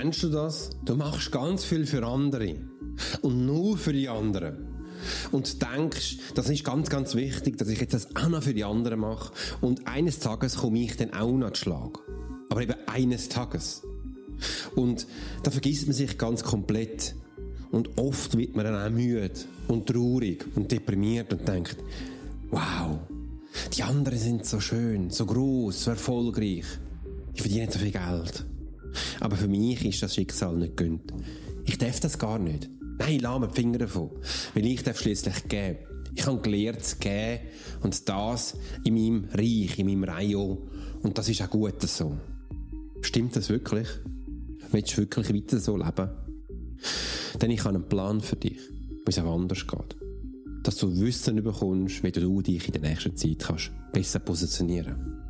Kennst du das? Du machst ganz viel für andere. Und nur für die anderen. Und denkst, das ist ganz, ganz wichtig, dass ich jetzt das auch noch für die anderen mache. Und eines Tages komme ich dann auch noch zu Schlag. Aber eben eines Tages. Und da vergisst man sich ganz komplett. Und oft wird man dann auch müde und traurig und deprimiert und denkt, wow, die anderen sind so schön, so groß, so erfolgreich. Die verdienen so viel Geld. Aber für mich ist das Schicksal nicht gönnt. Ich darf das gar nicht. Nein, mir die Finger davon. Weil ich darf schliesslich geben. Ich habe gelernt zu geben und das in meinem Reich, in meinem Rayon. Und das ist auch gut so. Stimmt das wirklich? Willst du wirklich weiter so leben? Denn ich habe einen Plan für dich, wie es auch anders geht. Dass du Wissen bekommst, wie du dich in der nächsten Zeit kannst besser positionieren kannst.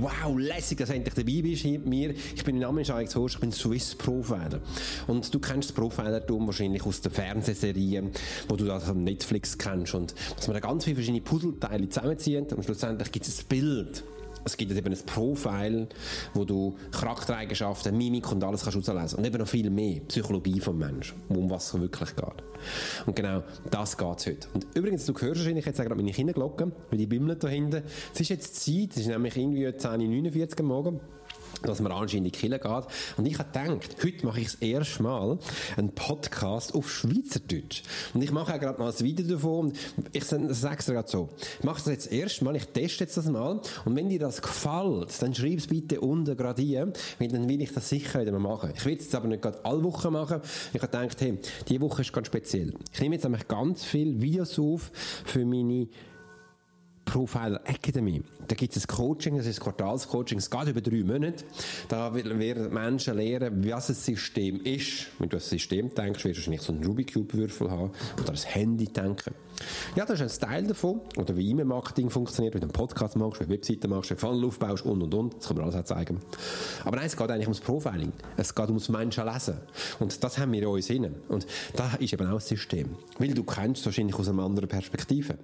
Wow, lässig, dass du endlich dabei bist hier mit mir. Ich bin Name ist Alex Horst, ich bin Swiss Profiler. Und du kennst das Profilertum wahrscheinlich aus der Fernsehserie, wo du das von Netflix kennst. Und dass man da ganz viele verschiedene Puzzleteile zusammenzieht und schlussendlich gibt es ein Bild es gibt eben ein Profil, wo du Charaktereigenschaften, Mimik und alles kannst auslesen. Und eben noch viel mehr Psychologie vom Menschen, um was es wirklich geht. Und genau das geht es heute. Und übrigens, du hörst wahrscheinlich jetzt gerade meine Kinderglocke, weil die bimmeln da hinten. Es ist jetzt Zeit, es ist nämlich irgendwie 10.49 Uhr am Morgen dass man anscheinend in die Kirche geht. Und ich habe gedacht, heute mache ich das erste Mal einen Podcast auf Schweizerdeutsch. Und ich mache auch gerade mal ein Video davon. Ich sage es gerade so. Ich mache das jetzt das Mal, ich teste jetzt das mal. Und wenn dir das gefällt, dann schreib es bitte unten gerade hier, weil dann will ich das sicher wieder mal machen. Ich will es jetzt aber nicht gerade alle Wochen machen. Ich habe gedacht, hey, diese Woche ist ganz speziell. Ich nehme jetzt nämlich ganz viele Videos auf für meine Profiler Academy. Da gibt es ein Coaching, das ist ein Quartalscoaching, es geht über drei Monate. Da werden Menschen lernen, was ein System ist. Wenn du ein System denkst, wirst du wahrscheinlich so einen Rubik Cube Würfel haben oder ein Handy denken. Ja, das ist ein Teil davon. Oder wie E-Mail-Marketing funktioniert, wie du einen Podcast machst, wie du Webseiten machst, wie du Funnel aufbaust und und und. Das kann man alles auch zeigen. Aber nein, es geht eigentlich ums Profiling. Es geht ums Menschen lesen. Und das haben wir in uns hinein. Und da ist eben auch ein System. Weil du kennst wahrscheinlich aus einer anderen Perspektive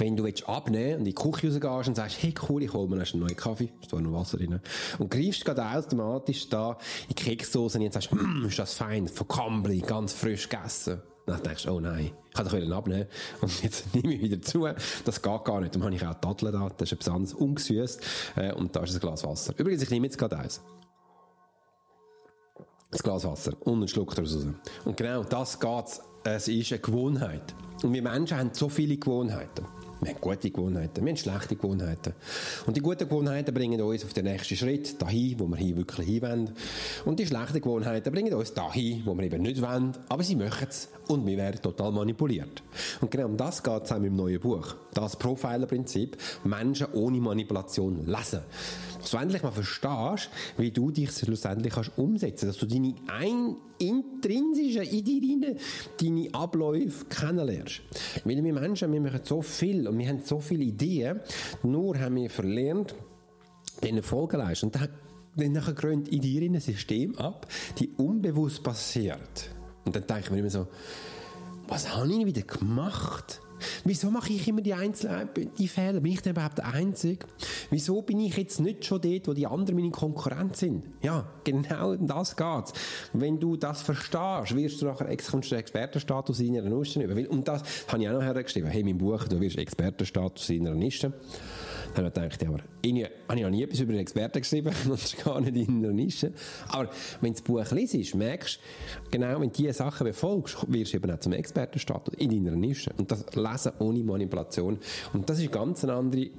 wenn du jetzt abnehmen und in die Küche rausgehst und sagst, hey cool, ich hole mir einen neuen Kaffee, ist da noch Wasser drin, und greifst gerade automatisch da in die Keksdose und sagst, hm, ist das fein, von Cambly, ganz frisch gegessen. dann denkst du, oh nein, ich kann doch wieder abnehmen. Und jetzt nehme ich wieder zu. Das geht gar nicht. Dann habe ich auch Datteln da. Das ist etwas anderes, ungesüßt. Äh, und da ist ein Glas Wasser. Übrigens, ich nehme jetzt gerade eins. Das Glas Wasser. Und einen Schluck daraus raus. Und genau das geht Es ist eine Gewohnheit. Und wir Menschen haben so viele Gewohnheiten. Wir haben gute Gewohnheiten, wir haben schlechte Gewohnheiten. Und die guten Gewohnheiten bringen uns auf den nächsten Schritt, dahin, wo wir hier wirklich hin wollen. Und die schlechten Gewohnheiten bringen uns dahin, wo wir eben nicht wollen, aber sie möchten es und wir werden total manipuliert. Und genau um das geht es auch im neuen Buch. Das Profiler-Prinzip, Menschen ohne Manipulation lesen dass du endlich mal verstehst, wie du dich schlussendlich kannst umsetzen kannst, dass du deine ein intrinsischen, in dir rein, deine Abläufe kennenlernst. Weil wir Menschen, wir machen so viel und wir haben so viele Ideen, nur haben wir verlernt, den Folgen leisten. Und dann, dann gründet in dir ein System ab, die unbewusst passiert. Und dann denke ich mir immer so, was habe ich wieder gemacht? Wieso mache ich immer die einzelnen die Fehler? Bin ich denn überhaupt der Einzige? Wieso bin ich jetzt nicht schon dort, wo die anderen meine Konkurrent sind? Ja, genau um das geht's. Wenn du das verstehst, wirst du nachher kommst du den Expertenstatus in einer Nische über. Und das habe ich auch noch hergeschrieben. Hey, mein Buch, du wirst Expertenstatus in einer Nische. Dann habe ich gedacht, ja, habe noch nie etwas über einen Experten geschrieben das ist gar nicht in einer Nische. Aber wenn du das Buch liest, merkst du, genau, wenn du diese Sachen befolgst, wirst du eben auch zum Expertenstatus in deiner Nische. Und das Lesen ohne Manipulation. Und das ist ganz eine andere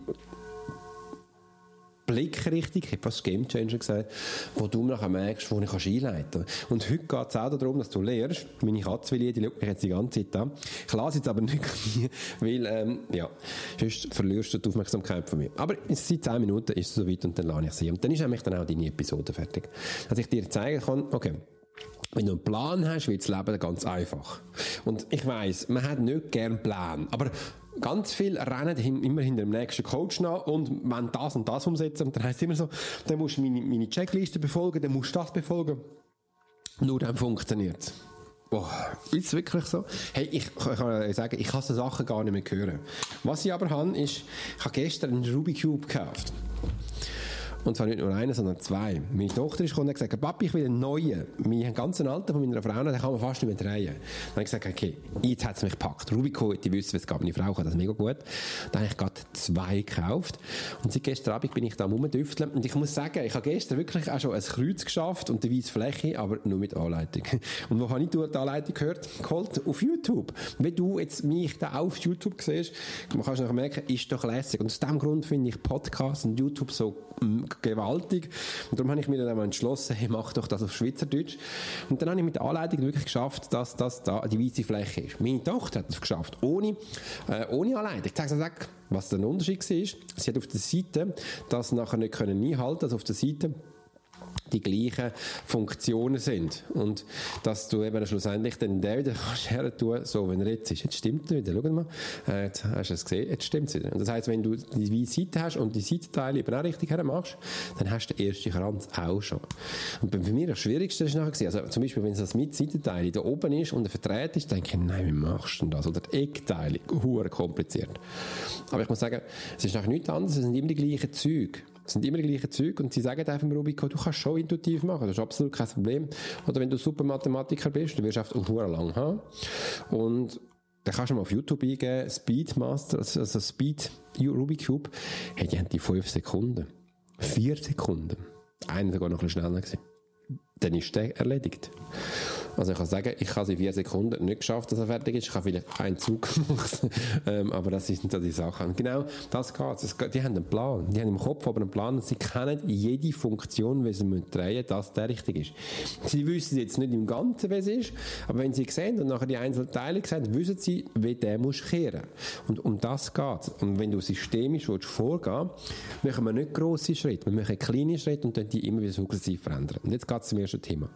Blickrichtung, ich habe fast Game Changer gesagt, wo du nachher merkst, wo ich einleiten kann. Und heute geht es auch darum, dass du lernst, meine Katze will die schaut mich jetzt die ganze Zeit an. Ich lasse jetzt aber nicht, weil, ähm, ja, sonst verlierst du die Aufmerksamkeit von mir. Aber seit 10 Minuten ist es soweit und dann lade ich sie. Und dann ist nämlich dann auch deine Episode fertig. Dass ich dir zeigen kann, okay, wenn du einen Plan hast, wird das Leben ganz einfach. Und ich weiss, man hat nicht gern Plan, aber ganz viel rennen immer hinter dem nächsten Coach nach und wenn das und das umsetzen, dann heisst es immer so, dann musst du meine, meine Checkliste befolgen, dann musst du das befolgen. Nur dann funktioniert. Oh, ist es wirklich so? Hey, ich, ich kann sagen, ich kann so Sachen gar nicht mehr hören. Was ich aber habe, ist, ich habe gestern einen Ruby Cube gekauft. Und zwar nicht nur einen, sondern zwei. Meine Tochter ist gekommen und hat gesagt, Papi, ich will einen neuen. Meinen ganzen Alten von meiner Frau, den kann man fast nicht mehr drehen. Dann habe ich gesagt, okay, jetzt hat es mich gepackt. Rubico, die wissen, was es gab. Meine Frau kann das mega gut. Dann habe ich gerade zwei gekauft. Und seit gestern Abend bin ich da rumdüfteln. Und ich muss sagen, ich habe gestern wirklich auch schon ein Kreuz geschafft und eine weiße Fläche, aber nur mit Anleitung. Und wo habe ich die Anleitung gehört? Geholt? Auf YouTube. Wenn du jetzt mich da auf YouTube siehst, man kann nachher merken, ist doch lässig. Und aus diesem Grund finde ich Podcasts und YouTube so mm, gewaltig. Und darum habe ich mir dann mal entschlossen, hey, mach doch das auf Schweizerdeutsch. Und dann habe ich mit der Anleitung wirklich geschafft, dass das da die weiße Fläche ist. Meine Tochter hat es geschafft, ohne, äh, ohne Anleitung. Ich sage, sag, was der Unterschied war. Sie hat auf der Seite das nachher nicht können einhalten, also auf der Seite die gleichen Funktionen sind. Und dass du eben schlussendlich den wieder kannst her tun, so wenn er jetzt ist. Jetzt stimmt er wieder. Schau mal. Äh, jetzt hast du es gesehen. Jetzt stimmt es wieder. Und das heisst, wenn du die Seite hast und die Seitenteile eben auch richtig her machst, dann hast du den ersten Kranz auch schon. Und für mich das Schwierigste ist nachher also zum Beispiel, wenn es das mit Seitenteil da oben ist und er verdreht ist, denke ich, nein, wie machst du denn das? Oder die Eckteile, hure kompliziert. Aber ich muss sagen, es ist nachher nichts anderes, es sind immer die gleichen Züge. Es sind immer die gleichen Züge und sie sagen einfach im Rubico, du kannst schon intuitiv machen, das ist absolut kein Problem. Oder wenn du super Mathematiker bist, du wirst einfach lang haben. Und dann kannst du mal auf YouTube eingeben, Speedmaster, also Speed Rubik Cube, hey, die haben die 5 Sekunden. 4 Sekunden. Einer sogar noch ein bisschen schneller gewesen. Dann ist der erledigt. Also ich kann sagen, ich habe es in vier Sekunden nicht geschafft, dass er fertig ist. Ich habe vielleicht einen Zug gemacht. ähm, aber das sind so die Sachen. Genau, das geht. Die haben einen Plan. Die haben im Kopf aber einen Plan und sie kennen jede Funktion, wie sie drehen müssen, dass der richtig ist. Sie wissen jetzt nicht im Ganzen, wie es ist, aber wenn sie sehen und nachher die einzelnen Teile sehen, wissen sie, wie der muss kehren. Und um das geht's. Und wenn du systemisch willst vorgehen willst, machen wir nicht grosse Schritte, wir machen kleine Schritte und dann die immer wieder sukzessiv verändern. Und jetzt geht es zum ersten Thema.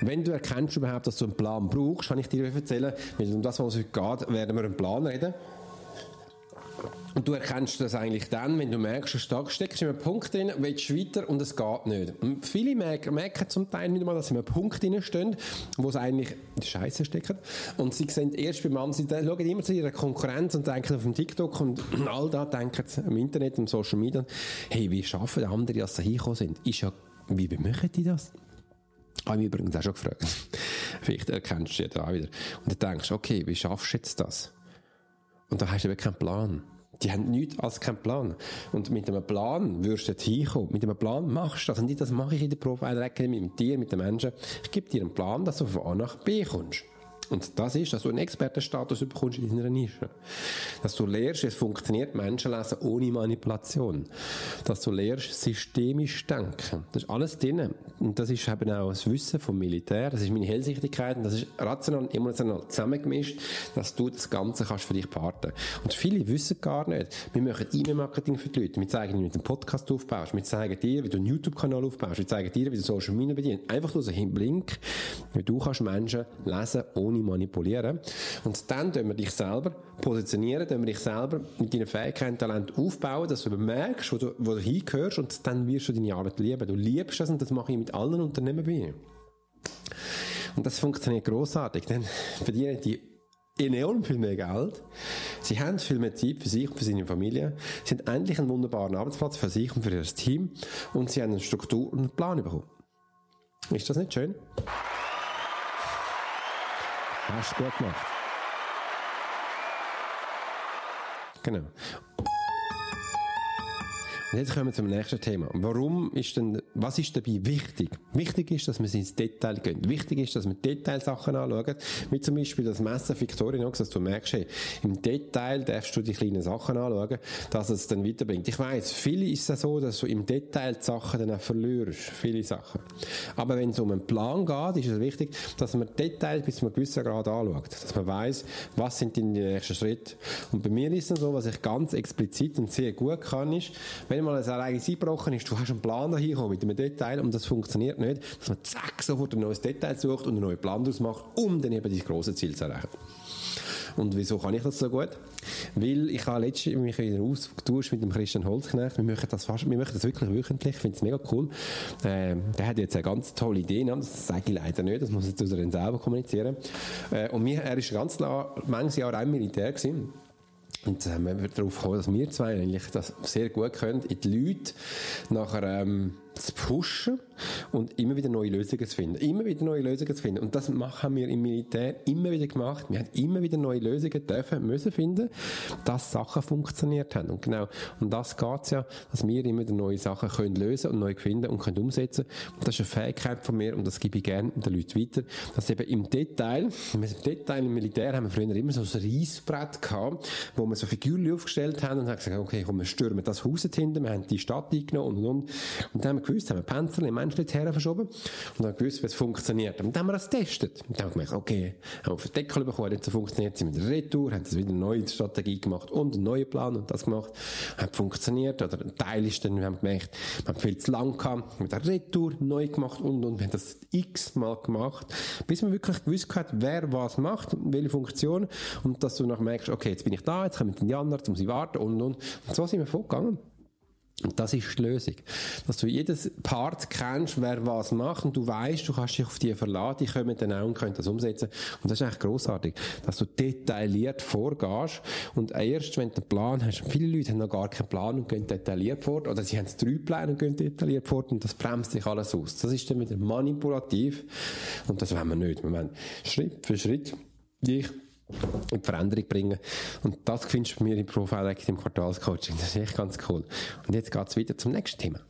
Wenn du erkennst überhaupt, dass du einen Plan brauchst, kann ich dir erzählen, weil um das, was es heute geht, werden wir einen Plan reden. Und du erkennst das eigentlich dann, wenn du merkst, du stark steckst in einem Punkt drin, willst weiter und es geht nicht. Und viele merken, merken zum Teil nicht mal, dass sie in einem Punkt drin stehen, wo sie eigentlich in der Scheiße stecken. Und sie sehen erst beim anderen, sie schauen immer zu ihrer Konkurrenz und denken auf dem TikTok und all da denken im Internet und Social Media, hey, wie schaffen die anderen, dass sie hingekommen sind? Ist ja, wie machen die das? Habe ich mich übrigens auch schon gefragt. Vielleicht erkennst du ja da wieder. Und dann denkst, okay, wie schaffst du jetzt das? Und da hast du eben keinen Plan. Die haben nichts als keinen Plan. Und mit einem Plan wirst du jetzt hinkommen. Mit einem Plan machst du das. Und das mache ich in der Profiler Academy mit dir, mit den Menschen. Ich gebe dir einen Plan, dass du von A nach B kommst. Und das ist, dass du einen Expertenstatus bekommst in deiner Nische. Dass du lernst, es funktioniert Menschen lesen ohne Manipulation. Dass du lernst, systemisch denken. Das ist alles drin. Und das ist eben auch das Wissen vom Militär. Das ist meine Hellsichtigkeit. Und das ist rational und emotional zusammengemischt, dass du das Ganze kannst für dich parten. Und viele wissen gar nicht. Wir machen E-Mail-Marketing für die Leute. Wir zeigen dir, wie du einen Podcast aufbaust. Wir zeigen dir, wie du einen YouTube-Kanal aufbaust. Wir zeigen dir, wie du Social Media bedienst. Einfach nur so ein Blink, wie du kannst Menschen lesen ohne ohne manipulieren. Und dann tun wir dich selber positionieren, tun wir dich selber mit deinen Fähigkeiten, Talent aufbauen, dass du merkst, wo du, wo du hingehörst und dann wirst du deine Arbeit lieben. Du liebst das und das mache ich mit allen Unternehmen bei mir. Und das funktioniert großartig, denn verdienen die enorm viel mehr Geld. Sie haben viel mehr Zeit für sich und für seine Familie. Sie haben endlich einen wunderbaren Arbeitsplatz für sich und für ihr Team. Und sie haben eine Struktur und einen Plan bekommen. Ist das nicht schön? Hast du gut gemacht. Genau. Und jetzt kommen wir zum nächsten Thema. Warum ist denn, was ist dabei wichtig? Wichtig ist, dass man ins Detail geht. Wichtig ist, dass man Detailsachen anschaut. Wie zum Beispiel das Messer Victorinox, dass du merkst, hey, im Detail darfst du die kleinen Sachen anschauen, dass es dann weiterbringt. Ich weiss, viele ist es so, dass du im Detail die Sachen dann auch verlierst. Viele Sachen. Aber wenn es um einen Plan geht, ist es wichtig, dass man Details bis zu einem gewissen Grad anschaut. Dass man weiss, was sind die nächsten Schritte. Und bei mir ist es so, was ich ganz explizit und sehr gut kann, ist, wenn wenn mal ein Ereignis eingebrochen ist, du hast einen Plan dahin mit einem Detail und das funktioniert nicht, dass man zack sofort ein neues Detail sucht und einen neuen Plan daraus macht, um dann eben dieses große Ziel zu erreichen. Und wieso kann ich das so gut? Weil ich habe letztens mich wieder ausgetauscht mit dem Christian Holzknecht. Wir machen das fast, wir machen das wirklich wöchentlich. Ich finde es mega cool. Äh, der hat jetzt eine ganz tolle Idee. Ne? Das sage ich leider nicht. Das muss ich zu selber kommunizieren. Äh, und mir, er ist ganz lang, manches Jahr auch Militär gewesen. Und dann haben wir darauf gekommen, dass wir zwei eigentlich das sehr gut können, in die Leute nachher ähm, zu pushen und immer wieder neue Lösungen zu finden. Immer wieder neue Lösungen zu finden. Und das haben wir im Militär immer wieder gemacht. Wir haben immer wieder neue Lösungen dürfen, müssen finden, dass Sachen funktioniert haben. Und genau, um das geht's ja, dass wir immer wieder neue Sachen können lösen und neu finden und können umsetzen. Und das ist eine Fähigkeit von mir und das gebe ich gerne den Leuten weiter, dass eben im Detail, im Detail im Militär haben wir früher immer so ein Reissbrett gehabt, wo wir so Figuren aufgestellt haben und haben gesagt, okay, komm, wir stürmen das Haus hinten, wir haben die Stadt eingenommen und und und. Und dann haben wir gewusst, haben wir Panzer im Menschen her verschoben und dann gewusst, wie es funktioniert. Und dann haben wir das getestet. Und dann haben wir gemerkt, okay, haben wir auf den Deckel bekommen, hat so funktioniert, sind wir in Retour, haben das wieder eine neue Strategie gemacht und einen neuen Plan und das gemacht, hat funktioniert, oder ein Teil ist dann, wir haben gemerkt, wir haben viel zu lang gehabt, mit der Retour neu gemacht und, und, wir haben das x-mal gemacht, bis man wirklich gewusst hat, wer was macht, welche Funktion, und dass du noch merkst, okay, jetzt bin ich da, jetzt kommen die Januar, jetzt muss ich warten, und, und. Und so sind wir vorgegangen. Das ist die Lösung. Dass du jedes Part kennst, wer was macht und du weißt, du kannst dich auf die verlassen, die kommen dann auch und können das umsetzen. Und das ist eigentlich großartig, dass du detailliert vorgehst und erst, wenn du einen Plan hast, viele Leute haben noch gar keinen Plan und gehen detailliert fort, oder sie haben drei Pläne und gehen detailliert fort und das bremst sich alles aus. Das ist dann wieder manipulativ und das wollen wir nicht. Wir wollen Schritt für Schritt dich in die Veränderung bringen. Und das findest du bei mir im Profile im Quartalscoaching. Das ist echt ganz cool. Und jetzt geht es wieder zum nächsten Thema.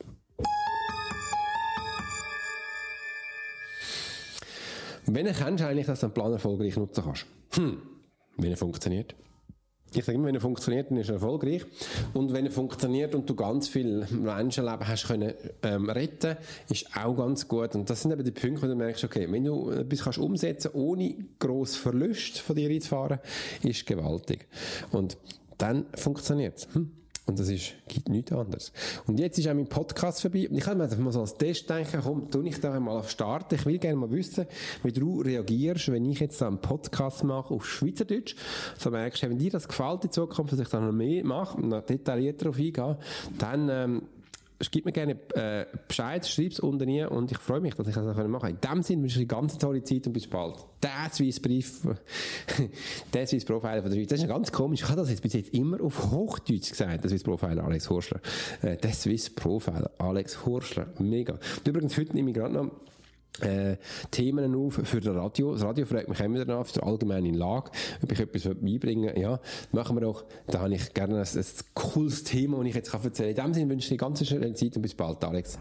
Wenn erkennst du eigentlich, dass du einen Plan erfolgreich nutzen kannst? Hm, wenn er funktioniert. Ich sage immer, wenn er funktioniert, dann ist er erfolgreich. Und wenn er funktioniert und du ganz viel Menschenleben hast können ähm, retten, ist auch ganz gut. Und das sind eben die Punkte, wo du merkst, okay, wenn du etwas kannst umsetzen, ohne gross Verlust von dir einzufahren, ist gewaltig. Und dann funktioniert. Hm? Und das ist, gibt nichts anderes. Und jetzt ist auch mein Podcast vorbei. Und ich habe mir einfach mal so als Test denken, komm, tu ich da mal starten. Ich will gerne mal wissen, wie du reagierst, wenn ich jetzt einen Podcast mache auf Schweizerdeutsch. So merkst du, wenn dir das gefällt in Zukunft, dass ich da noch mehr mache und noch detaillierter darauf eingehe, dann, ähm, gib mir gerne äh, Bescheid, schreib es unten rein und ich freue mich, dass ich das auch machen kann. In dem Sinne wünsche ich eine ganz tolle Zeit und bis bald. Der Swiss Brief, der Swiss Profiler von der Schweiz. Das ist ganz komisch. Ich habe das jetzt bis jetzt immer auf Hochdeutsch gesagt, der Swiss Profiler Alex Horschler. Äh, der Swiss Profiler Alex Horschler. Mega. Und übrigens, heute nehme ich gerade noch äh, Themen auf für das Radio. Das Radio fragt mich immer danach, für die allgemeine Lage, ob ich etwas beibringen. Ja, machen wir doch. Da habe ich gerne ein, ein cooles Thema, das ich jetzt erzählen kann. In dem Sinne wünsche ich dir eine ganz schöne Zeit und bis bald, Alex.